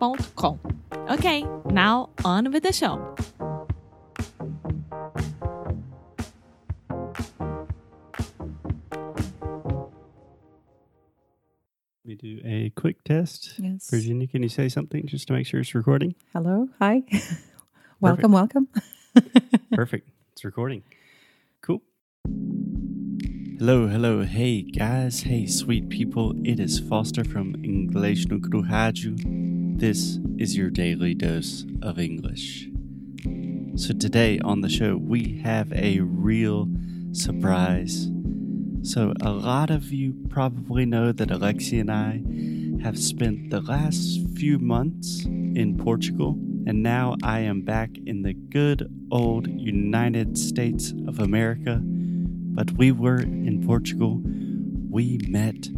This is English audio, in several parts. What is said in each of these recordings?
inglêsnicru.com. Ok, now on with the show. We do a quick test. Yes. Virginia, can you say something just to make sure it's recording? Hello. Hi. welcome. Welcome. Perfect. It's recording. Cool. Hello, hello. Hey, guys. Hey, sweet people. It is Foster from English no Rádio. This is your daily dose of English. So, today on the show, we have a real surprise. So, a lot of you probably know that Alexi and I have spent the last few months in Portugal, and now I am back in the good old United States of America. But we were in Portugal. We met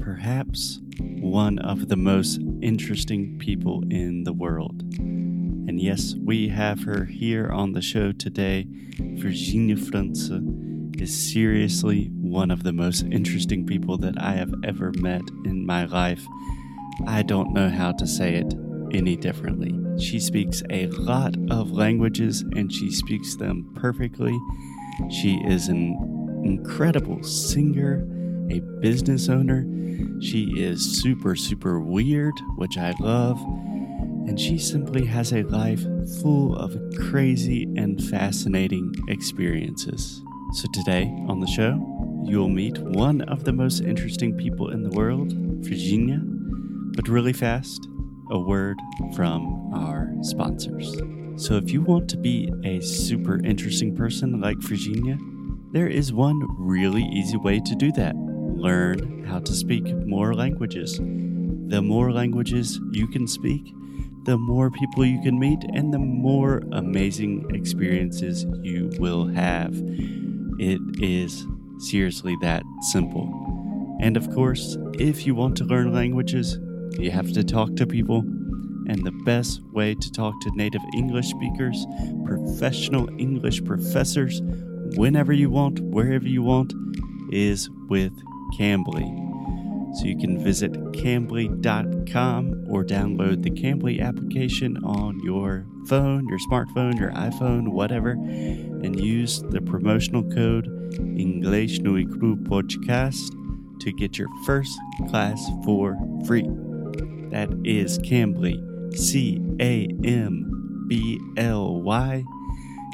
perhaps one of the most interesting people in the world. And yes, we have her here on the show today. Virginia França is seriously one of the most interesting people that I have ever met in my life. I don't know how to say it any differently. She speaks a lot of languages and she speaks them perfectly. She is an incredible singer, a business owner. She is super, super weird, which I love. And she simply has a life full of crazy and fascinating experiences. So, today on the show, you will meet one of the most interesting people in the world, Virginia. But really fast, a word from our sponsors. So, if you want to be a super interesting person like Virginia, there is one really easy way to do that learn how to speak more languages. The more languages you can speak, the more people you can meet, and the more amazing experiences you will have. It is seriously that simple. And of course, if you want to learn languages, you have to talk to people. And the best way to talk to native English speakers, professional English professors, whenever you want, wherever you want, is with Cambly. So you can visit cambly.com or download the Cambly application on your phone, your smartphone, your iPhone, whatever, and use the promotional code English no Podcast to get your first class for free. That is Cambly, C A M B L Y.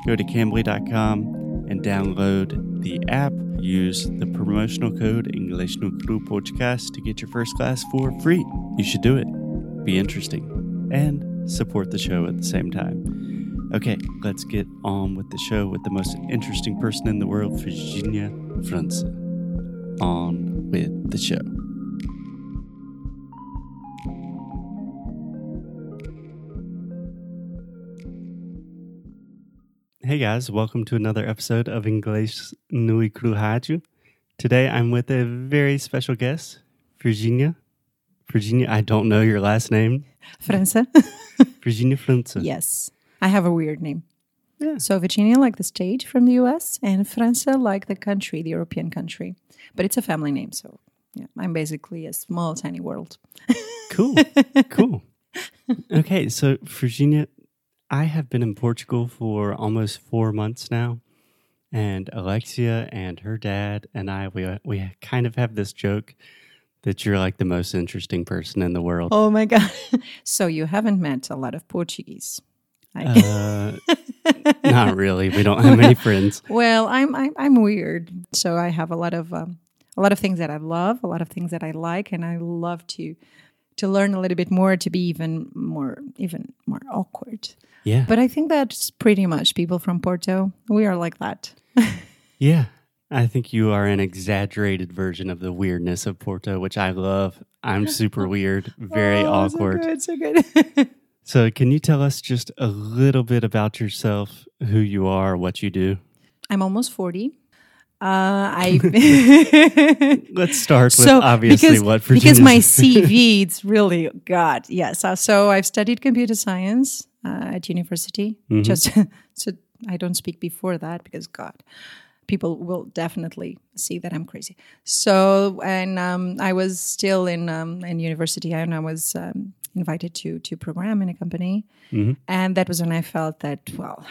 Go to cambly.com and download the app. Use the promotional code English no Cru Podcast to get your first class for free. You should do it. Be interesting and support the show at the same time. Okay, let's get on with the show with the most interesting person in the world, Virginia França. On with the show. Hey guys, welcome to another episode of English Nui Cru Rádio. Today I'm with a very special guest, Virginia. Virginia, I don't know your last name. França. Virginia França. yes. I have a weird name. Yeah. So Virginia, like the state from the US, and França, like the country, the European country. But it's a family name. So yeah, I'm basically a small, tiny world. Cool. cool. Okay, so Virginia, I have been in Portugal for almost four months now, and Alexia and her dad and I we we kind of have this joke that you're like the most interesting person in the world. Oh my God. so you haven't met a lot of Portuguese. I, Uh, Not really. We don't have many friends. Well, I'm I'm, I'm weird, so I have a lot of um, a lot of things that I love, a lot of things that I like, and I love to to learn a little bit more to be even more even more awkward. Yeah. But I think that's pretty much people from Porto. We are like that. yeah. I think you are an exaggerated version of the weirdness of Porto, which I love. I'm super weird, very Oh, awkward. So good, so good. So, can you tell us just a little bit about yourself, who you are, what you do? I'm almost 40. Uh, I Let's start with so obviously because, what because my CV it's really God yes so I've studied computer science uh, at university Mm-hmm. just so I don't speak before that because God people will definitely see that I'm crazy so and um, I was still in um, in university and I was um, invited to to program in a company Mm-hmm. and that was when I felt that well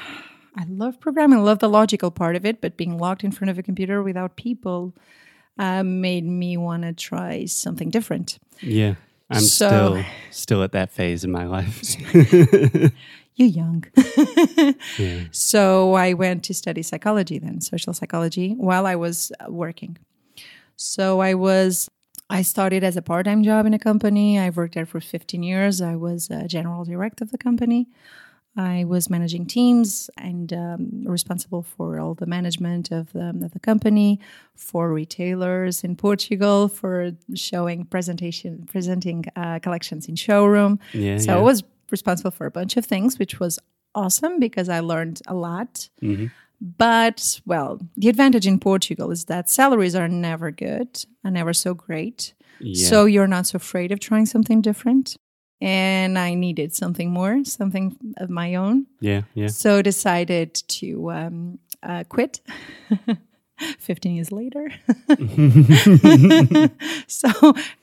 I love programming I love the logical part of it but being locked in front of a computer without people uh, made me want to try something different. Yeah. I'm So- still still at that phase in my life. You're young. yeah. so I went to study psychology then, social psychology, while I was uh, working. So I was, I started as a part time job in a company. I worked there for 15 years. I was a general director of the company. I was managing teams and um, responsible for all the management of the, of the company, for retailers in Portugal, for showing presentation, presenting uh, collections in showroom. Yeah. So yeah. I was responsible for a bunch of things, which was awesome because I learned a lot. Mhm. But, well, the advantage in Portugal is that salaries are never good, are never so great. Yeah. So you're not so afraid of trying something different. And I needed something more, something of my own. yeah. Yeah. So decided to um, uh, quit. 15 years later. so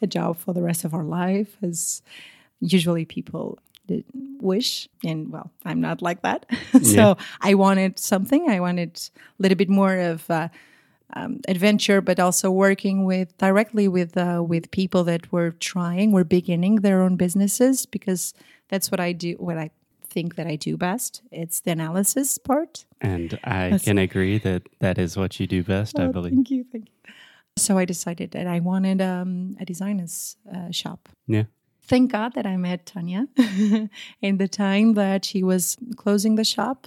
a job for the rest of our life as usually people wish and well i'm not like that so i wanted something i wanted a little bit more of uh, um, adventure but also working with directly with uh, with people that were trying were beginning their own businesses because that's what i do what i think that i do best it's the analysis part And I can agree that that is what you do best, I Oh, believe. Thank you, thank you. So I decided that I wanted um, a designer's uh, shop. Yeah. Thank God that I met Tanya in the time that she was closing the shop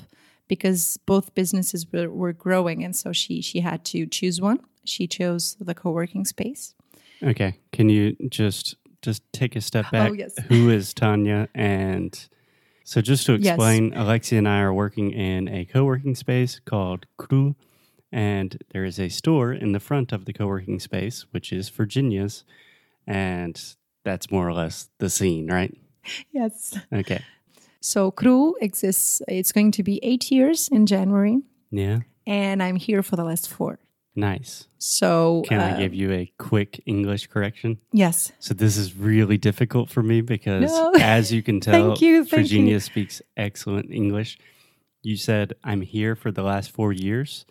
because both businesses were, were growing, and so she she had to choose one. She chose the co-working space. Okay. Can you just just take a step oh, back? Oh, yes. Who is Tanya? And so just to Yes. explain, Alexia and I are working in a co-working space called Cru. And there is a store in the front of the co-working space, which is Virginia's. And that's more or less the scene, right? Yes. Okay. So Crew exists. It's going to be eight years in January, Yeah. and I'm here for the last four. Nice. So Can I uh, give you a quick English correction? yes. So this is really difficult for me because, No. as you can tell, Thank you, thank Virginia you. speaks excellent English. You said I'm here for the last four years.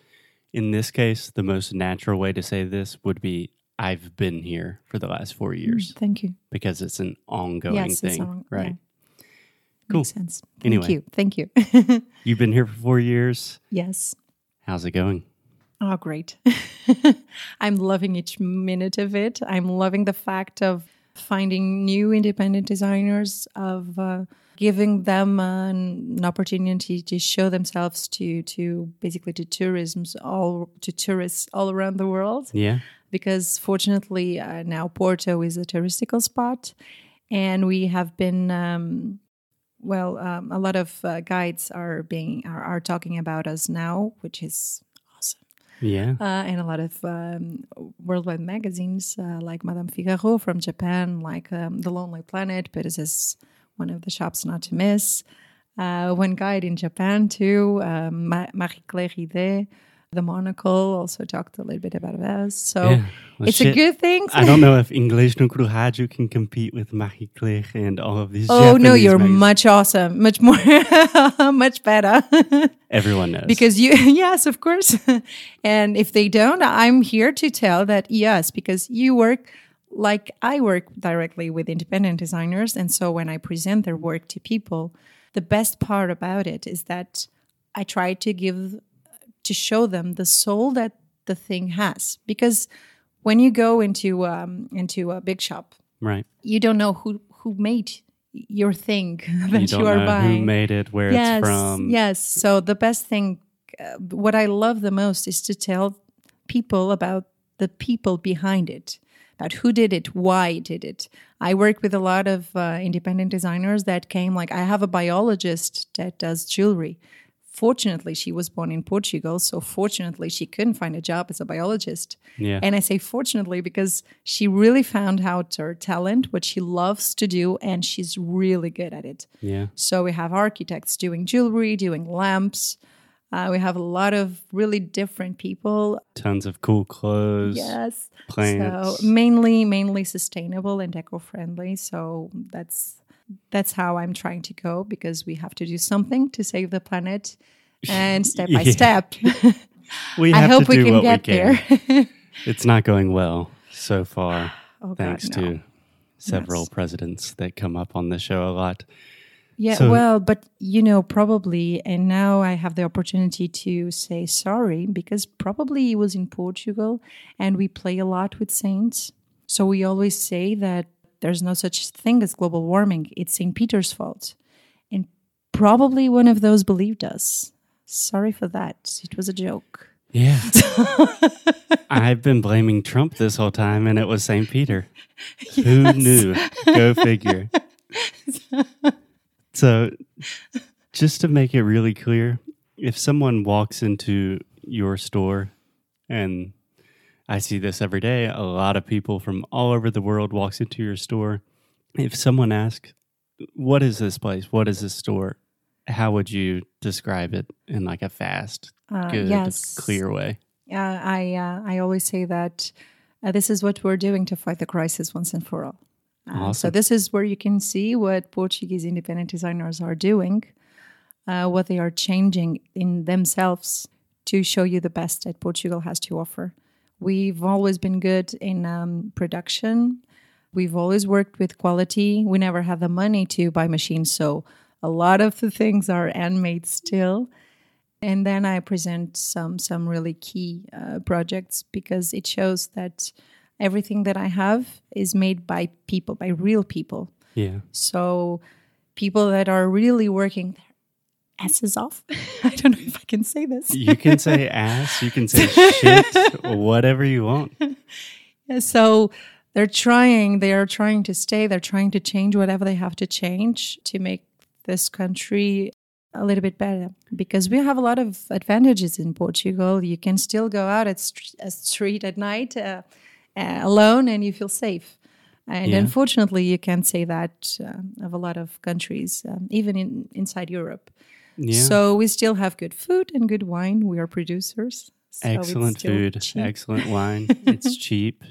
In this case, the most natural way to say this would be I've been here for the last four years Thank you. because it's an ongoing Mm. yes, thing, on- right? yeah. Cool. Makes sense. Thank Anyway. you. Thank you. You've been here for four years. yes. How's it going? Oh, great. I'm loving each minute of it. I'm loving the fact of finding new independent designers, of uh, giving them an opportunity to show themselves to to basically to tourisms all to tourists all around the world. Yeah. because fortunately uh, now Porto is a touristical spot, and we have been um, well. Um, a lot of uh, guides are being are, are talking about us now, which is awesome. Yeah. Uh, and a lot of um, worldwide magazines uh, like Madame Figaro from Japan, like um, The Lonely Planet, but this is one of the shops not to miss. Uh, one guide in Japan too, um, Marie Claire Ridet, The Monocle, also talked a little bit about us. So Yeah. Well, it's a good thing. I don't know if English no Rádio can compete with Marie Claire and all of these. Oh no, you're magazines. much awesome, much more, much better. Everyone knows. because you yes of course and if they don't i'm here to tell that yes because you work like i work directly with independent designers and so when i present their work to people the best part about it is that I try to give to show them the soul that the thing has because when you go into um, into a big shop, Right. you don't know who who made your thing that you you, don't are know buying. who made it, where yes, it's from. yes. So the best thing, uh, what I love the most, is to tell people about the people behind it, about who did it, why did it. I work with a lot of uh, independent designers that came. Like I have a biologist that does jewelry. Fortunately, she was born in Portugal, so fortunately, she couldn't find a job as a biologist. Yeah. And I say fortunately because she really found out her talent, what she loves to do, and she's really good at it. yeah. So we have architects doing jewelry, doing lamps. Uh, we have a lot of really different people. Tons of cool clothes. Yes. Plants. So mainly, mainly sustainable and eco-friendly. So that's that's how I'm trying to go because we have to do something to save the planet, and step by step. We I hope to we can get we can. there. It's not going well so far, oh, thanks God, no. to several Yes. presidents that come up on the show a lot. Yeah, So- well, but you know, probably, and now I have the opportunity to say sorry because probably he was in Portugal and we play a lot with saints. So we always say that there's no such thing as global warming, it's St. Peter's fault. And probably one of those believed us. Sorry for that. It was a joke. Yeah. I've been blaming Trump this whole time, and it was St. Peter. Who knew? Go figure. so, just to make it really clear, if someone walks into your store, and I see this every day, a lot of people from all over the world walks into your store. If someone asks, "What is this place? What is this store?" How would you describe it in like a fast, Uh, good, yes. clear way? Uh, I uh, I always say that uh, this is what we're doing to fight the crisis once and for all. Uh, So this is where you can see what Portuguese independent designers are doing, uh, what they are changing in themselves to show you the best that Portugal has to offer. We've always been good in um, production. We've always worked with quality. We never had the money to buy machines, so a lot of the things are handmade still and then I present some some really key uh, projects because it shows that everything that I have is made by people, by real people. Yeah. So people that are really working asses off. I don't know if I can say this. You can say ass, you can say shit, whatever you want. So they're trying, they are trying to stay, they're trying to change whatever they have to change to make this country a little bit better because we have a lot of advantages in Portugal. You can still go out at st- a street at night uh, uh, alone and you feel safe. And Yeah. unfortunately, you can't say that uh, of a lot of countries, um, even in inside Europe. Yeah. So we still have good food and good wine. We are producers. So excellent food, cheap. excellent wine. It's cheap.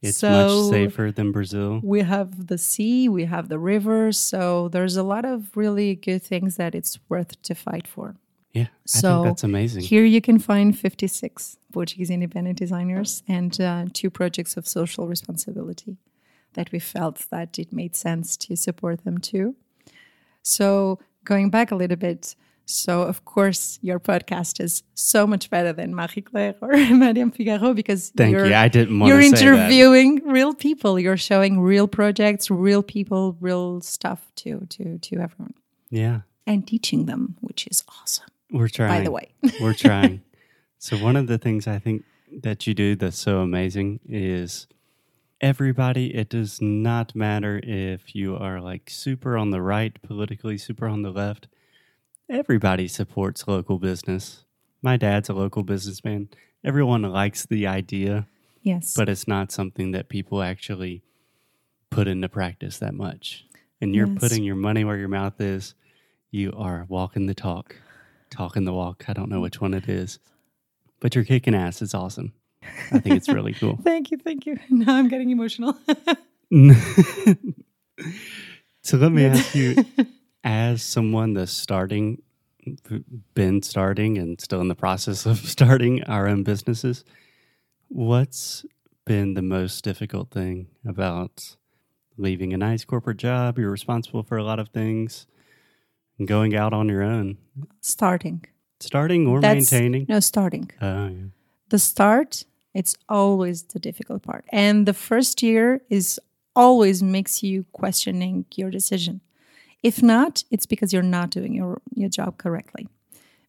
It's So- much safer than Brazil. We have the sea, we have the river, so there's a lot of really good things that it's worth to fight for. Yeah. I So think that's amazing. Here you can find 56 Portuguese independent designers and uh, two projects of social responsibility that we felt that it made sense to support them too. So going back a little bit, so of course your podcast is so much better than Marie Claire or Madame Figaro because Thank you're, you. I didn't you're to say that. interviewing real people. You're showing real projects, real people, real stuff to to to everyone, Yeah. and teaching them, which is awesome. We're trying. By the way, We're trying. so one of the things I think that you do that's so amazing is everybody it does not matter if you are like super on the right politically, super on the left. Everybody supports local business. My dad's a local businessman. Everyone likes the idea, yes, but it's not something that people actually put into practice that much. And you're Yes. putting your money where your mouth is. You are walking the talk, talking the walk. I don't know which one it is, but you're kicking ass. It's awesome. I think it's really cool. Thank you, thank you. Now I'm getting emotional. so let me ask you, as someone that's starting, been starting, and still in the process of starting our own businesses, what's been the most difficult thing about leaving a nice corporate job? You're responsible for a lot of things, and going out on your own. starting, Starting or That's- maintaining? No, starting. Oh, yeah. The start, it's always the difficult part. And the first year is always makes you questioning your decision. If not, it's because you're not doing your, your job correctly.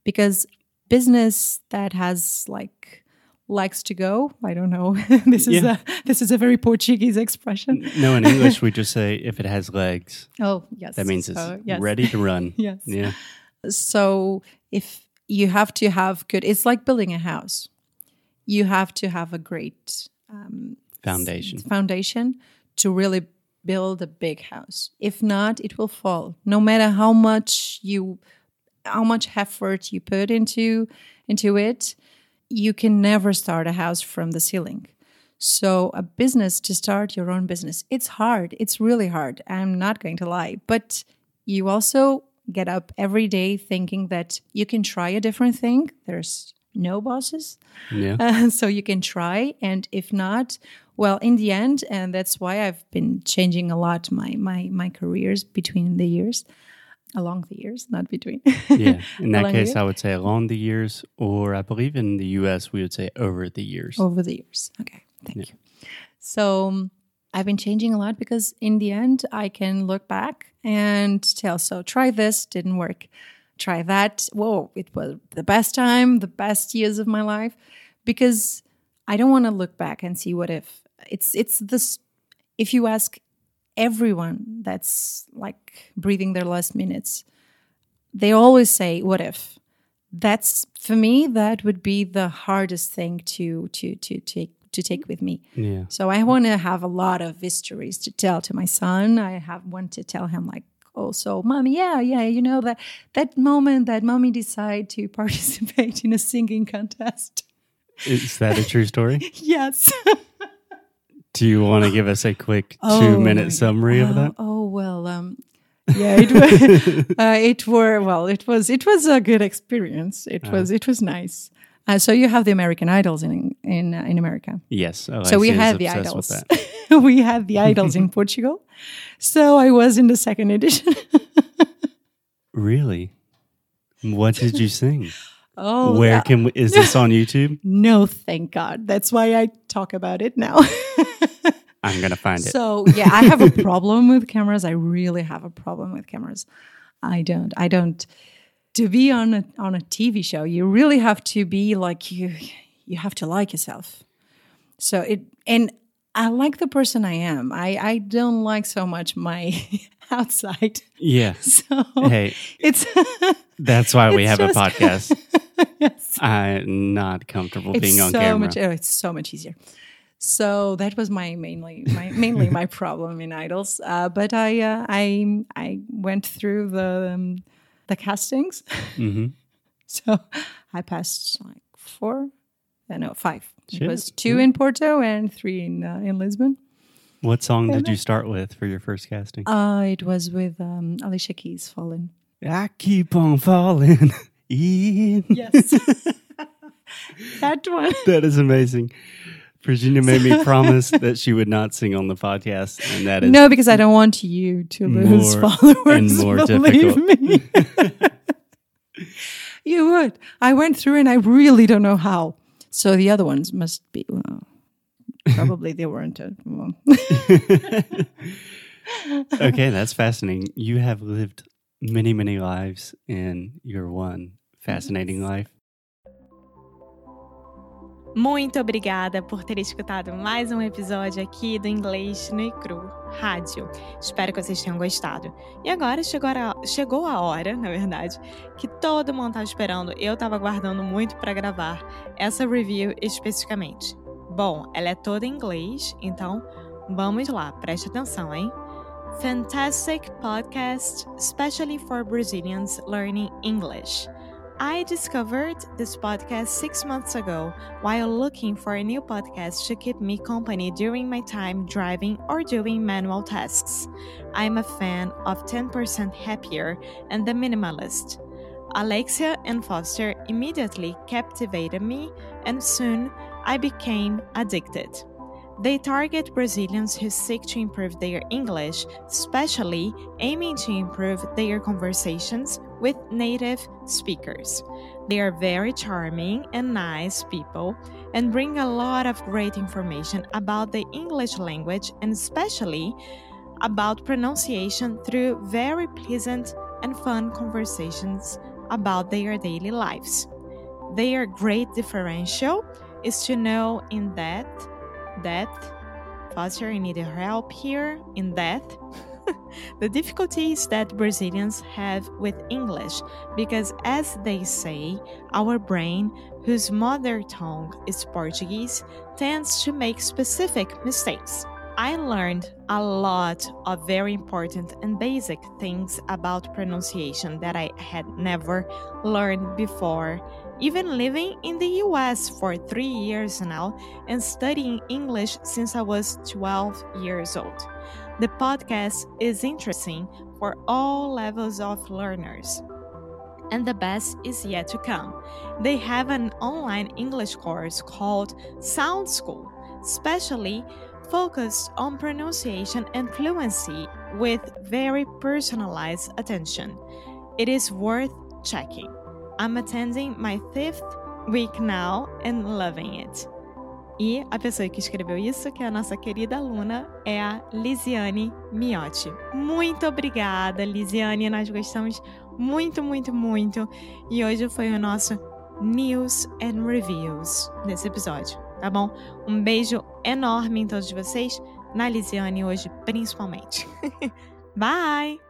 Because business that has like likes to go, I don't know. this is Yeah. a this is a very Portuguese expression. No, in English, we just say if it has legs, Oh, yes. that means it's So, yes. ready to run. Yes. Yeah. So if you have to have good, it's like building a house. You have to have a great um, Foundation. foundation to really build a big house. If not, it will fall. No matter how much you, how much effort you put into into it, you can never start a house from the ceiling. So a business to start your own business, it's hard. It's really hard. I'm not going to lie, but you also get up every day thinking that you can try a different thing. There's no bosses. Yeah. Uh, so you can try and if not well in the end and that's why i've been changing a lot my my my careers between the years along the years not between yeah. In that case? I would say along the years, or I believe in the US, we would say over the years. over the years okay thank you so um, i've been changing a lot because in the end i can look back and tell so try this didn't work try that. Whoa it was the best time the best years of my life because i don't want to look back and see what if. It's it's this if you ask everyone that's like breathing their last minutes they always say what if? That's for me that would be the hardest thing to to to take to take with me. Yeah. so i want to have a lot of histories to tell to my son. I have want to tell him like oh so mommy yeah yeah you know that that moment that mommy decided to participate in a singing contest Is that a true story? yes Do you want to give us a quick oh, two minute God. summary of Oh, that? Oh well, um, yeah, it was. uh, it were well. It was. It was a good experience. It Uh-huh. was. It was nice. Uh, so you have the American Idols in in uh, in America. Yes. so we Alexia is had the idols. We had the idols in Portugal. So I was in the second edition. Really? What did you sing? oh, Where yeah. can we, is this on YouTube? no, thank God. That's why I talk about it now. I'm gonna find it. So yeah, I have a problem with cameras. I really have a problem with cameras. I don't. I don't. To be on a on a TV show, you really have to be like you. You have to like yourself. So it and I like the person I am. I I don't like so much my outside. yeah. So Hey, it's that's why we It's have a podcast. yes. I'm not comfortable it's being on so camera. much oh, it's so much easier so that was my mainly my mainly my problem in idols uh, but i uh, i i went through the um, the castings hmm so i passed like four uh, no five Shit. it was two in porto and three in uh, in lisbon What song did you start with for your first casting? uh it was with um alicia keys fallen I keep on falling in. yes that one That is amazing. Virginia made me promise that she would not sing on the podcast, and that is no because i don't want you to lose followers and more believe difficult. me You would. I went through and I really don't know how. So the other ones must be, well, probably they weren't. well. okay. That's fascinating. You have lived many, many lives in your one fascinating life. Muito obrigada por ter escutado mais um episódio aqui do Inglês no Cru Rádio. Espero que vocês tenham gostado. E agora chegou a, chegou a hora, na verdade, que todo mundo estava esperando. Eu estava aguardando muito para gravar essa review especificamente. Bom, ela é toda em inglês, então vamos lá, preste atenção, hein? Fantastic podcast, especially for Brazilians learning English. I discovered this podcast six months ago while looking for a new podcast to keep me company during my time driving or doing manual tasks. I'm a fan of 10% Happier and The Minimalist. Alexia and Foster immediately captivated me, and soon I became addicted. They target Brazilians who seek to improve their English, especially aiming to improve their conversations with native speakers. They are very charming and nice people and bring a lot of great information about the English language and especially about pronunciation through very pleasant and fun conversations about their daily lives. Their great differential is to know in depth, depth, Foster, you need help here in depth. The difficulties that Brazilians have with English because, as they say, our brain, whose mother tongue is Portuguese, tends to make specific mistakes. I learned a lot of very important and basic things about pronunciation that I had never learned before. Even living in the US for three years now and studying English since I was 12 years old. The podcast is interesting for all levels of learners. And the best is yet to come. They have an online English course called Sound School, especially focused on pronunciation and fluency with very personalized attention. It is worth checking. I'm attending my fifth week now and loving it. E a pessoa que escreveu isso, que é a nossa querida aluna, é a Lisiane Miotti. Muito obrigada, Lisiane. Nós gostamos muito, muito, muito. E hoje foi o nosso News and Reviews desse episódio tá bom? Um beijo enorme em todos vocês, na Lisiane hoje principalmente. Bye!